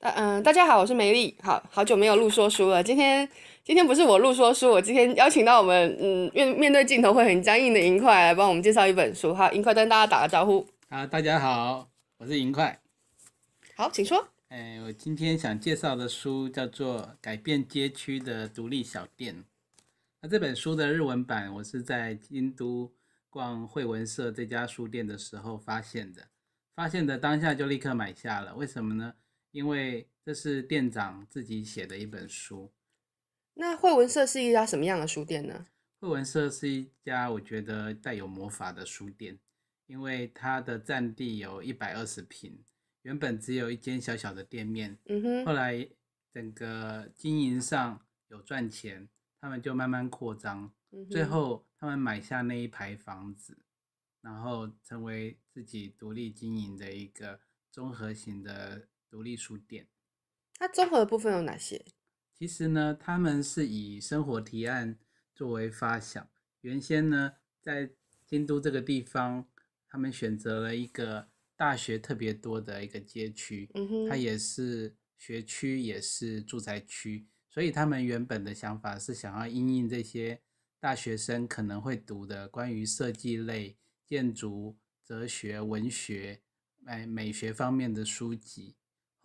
大嗯，大家好，我是梅丽，好好久没有录说书了。今天今天不是我录说书，我今天邀请到我们嗯面面对镜头会很僵硬的银块来帮我们介绍一本书。好，银块跟大家打个招呼。啊，大家好，我是银块。好，请说。哎，我今天想介绍的书叫做《改变街区的独立小店》。那这本书的日文版，我是在京都逛惠文社这家书店的时候发现的，发现的当下就立刻买下了。为什么呢？因为这是店长自己写的一本书。那惠文社是一家什么样的书店呢？惠文社是一家我觉得带有魔法的书店，因为它的占地有一百二十平，原本只有一间小小的店面，嗯哼，后来整个经营上有赚钱，他们就慢慢扩张，嗯哼，最后他们买下那一排房子，然后成为自己独立经营的一个综合型的。独立书店，它综合的部分有哪些？其实呢，他们是以生活提案作为发想。原先呢，在京都这个地方，他们选择了一个大学特别多的一个街区，嗯，它也是学区，也是住宅区，所以他们原本的想法是想要因应这些大学生可能会读的关于设计类、建筑、哲学、文学、美美学方面的书籍。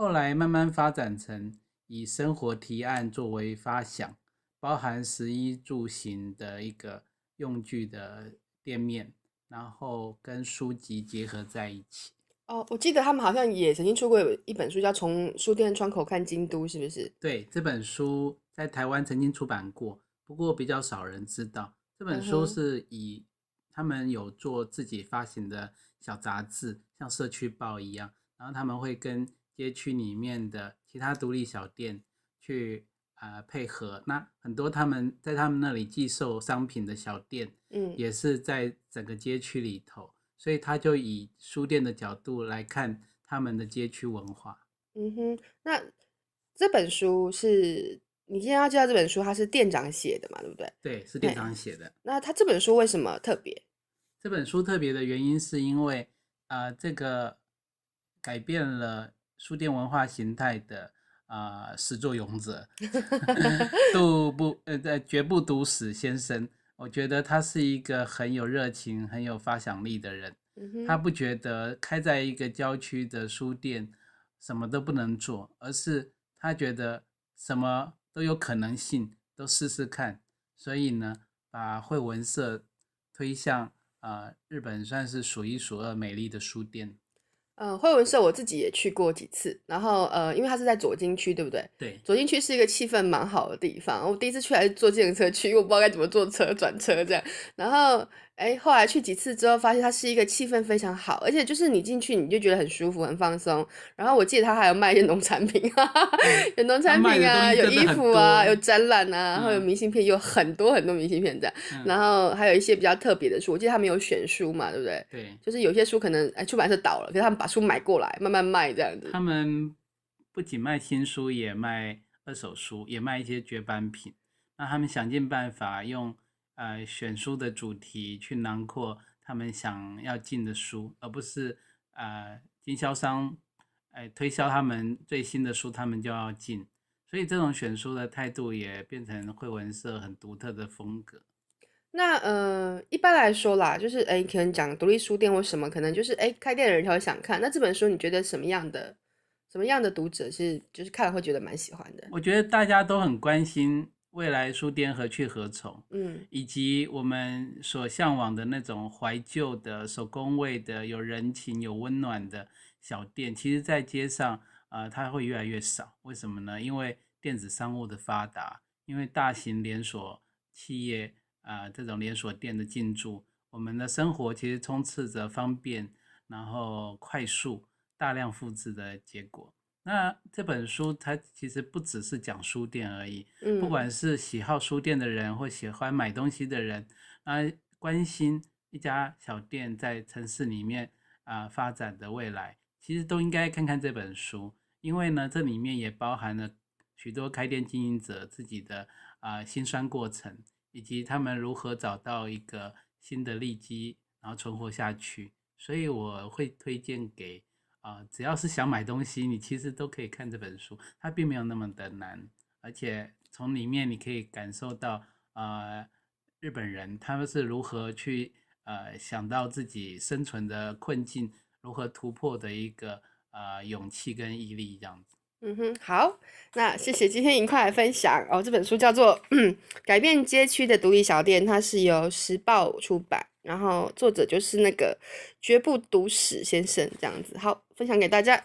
后来慢慢发展成以生活提案作为发想，包含食衣住行的一个用具的店面，然后跟书籍结合在一起。哦，我记得他们好像也曾经出过一本书，叫《从书店窗口看京都》，是不是？对，这本书在台湾曾经出版过，不过比较少人知道。这本书是以他们有做自己发行的小杂志，像社区报一样，然后他们会跟街区里面的其他独立小店去啊、呃、配合，那很多他们在他们那里寄售商品的小店，嗯，也是在整个街区里头，所以他就以书店的角度来看他们的街区文化。嗯哼，那这本书是你今天要介绍这本书，它是店长写的嘛，对不对？对，是店长写的。那他这本书为什么特别？这本书特别的原因是因为啊、呃，这个改变了。书店文化形态的啊、呃、始作俑者，杜不呃绝不读死先生，我觉得他是一个很有热情、很有发想力的人。他不觉得开在一个郊区的书店什么都不能做，而是他觉得什么都有可能性，都试试看。所以呢，把惠文社推向啊、呃、日本算是数一数二美丽的书店。呃，惠文社我自己也去过几次，然后呃，因为它是在左京区，对不对？对，左京区是一个气氛蛮好的地方。我第一次去还是坐自行车去，因为我不知道该怎么坐车转车这样。然后哎，后来去几次之后，发现它是一个气氛非常好，而且就是你进去你就觉得很舒服、很放松。然后我记得它还有卖一些农产品，哈哈，有农产品啊，有衣服啊，有展览啊，然后有明信片，有很多很多明信片这样。嗯、然后还有一些比较特别的书，我记得他们有选书嘛，对不对？对，就是有些书可能哎出版社倒了，可是他们把书买过来慢慢卖这样子。他们不仅卖新书，也卖二手书，也卖一些绝版品。那他们想尽办法用呃选书的主题去囊括他们想要进的书，而不是呃经销商哎、呃、推销他们最新的书，他们就要进。所以这种选书的态度也变成惠文社很独特的风格。那呃，一般来说啦，就是哎，可能讲独立书店或什么，可能就是哎，开店的人才会想看。那这本书你觉得什么样的什么样的读者是就是看了会觉得蛮喜欢的？我觉得大家都很关心未来书店何去何从，嗯，以及我们所向往的那种怀旧的、手工味的、有人情、有温暖的小店，其实，在街上啊，呃，它会越来越少。为什么呢？因为电子商务的发达，因为大型连锁企业。啊、呃，这种连锁店的进驻，我们的生活其实充斥着方便，然后快速、大量复制的结果。那这本书它其实不只是讲书店而已，嗯，不管是喜好书店的人或喜欢买东西的人，啊、呃，关心一家小店在城市里面啊、呃、发展的未来，其实都应该看看这本书，因为呢，这里面也包含了许多开店经营者自己的啊、呃、辛酸过程。以及他们如何找到一个新的利基，然后存活下去。所以我会推荐给啊、只要是想买东西，你其实都可以看这本书，它并没有那么的难，而且从里面你可以感受到，呃，日本人他们是如何去呃想到自己生存的困境，如何突破的一个呃勇气跟毅力这样子。嗯哼，好，那谢谢今天银块的分享哦。这本书叫做《改变街区的独立小店》，它是由时报出版，然后作者就是那个绝不读史先生这样子。好，分享给大家。